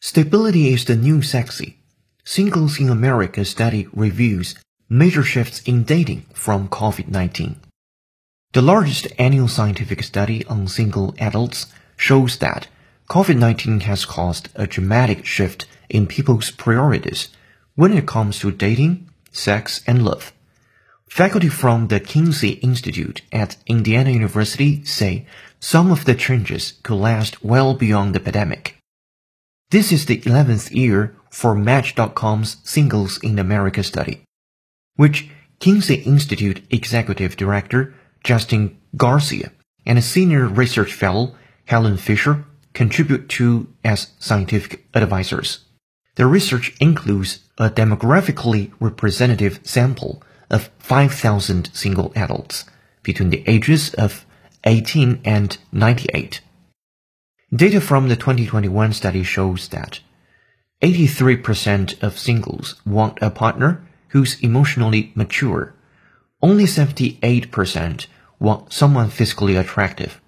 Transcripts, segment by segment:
Stability is the new sexy. Singles in America study reviews major shifts in dating from COVID-19. The largest annual scientific study on single adults shows that COVID-19 has caused a dramatic shift in people's priorities when it comes to dating, sex, and love. Faculty from the Kinsey Institute at Indiana University say some of the changes could last well beyond the pandemic. This is the 11th year for Match.com's Singles in America study, which Kinsey Institute Executive Director Justin Garcia and a Senior Research Fellow Helen Fisher contribute to as scientific advisors. The research includes a demographically representative sample of 5,000 single adults between the ages of 18 and 98. Data from the 2021 study shows that 83% of singles want a partner who's emotionally mature. Only 78% want someone physically attractive,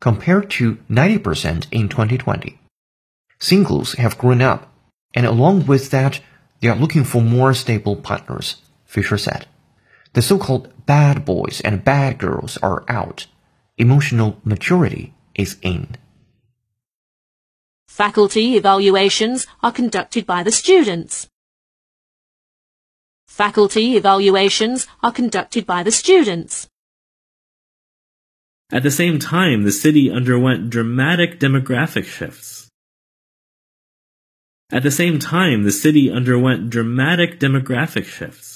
compared to 90% in 2020. Singles have grown up, and along with that, they are looking for more stable partners, Fisher said. The so-called bad boys and bad girls are out. Emotional maturity is in. Faculty evaluations are conducted by the students. Faculty evaluations are conducted by the students. At the same time, the city underwent dramatic demographic shifts. At the same time, the city underwent dramatic demographic shifts.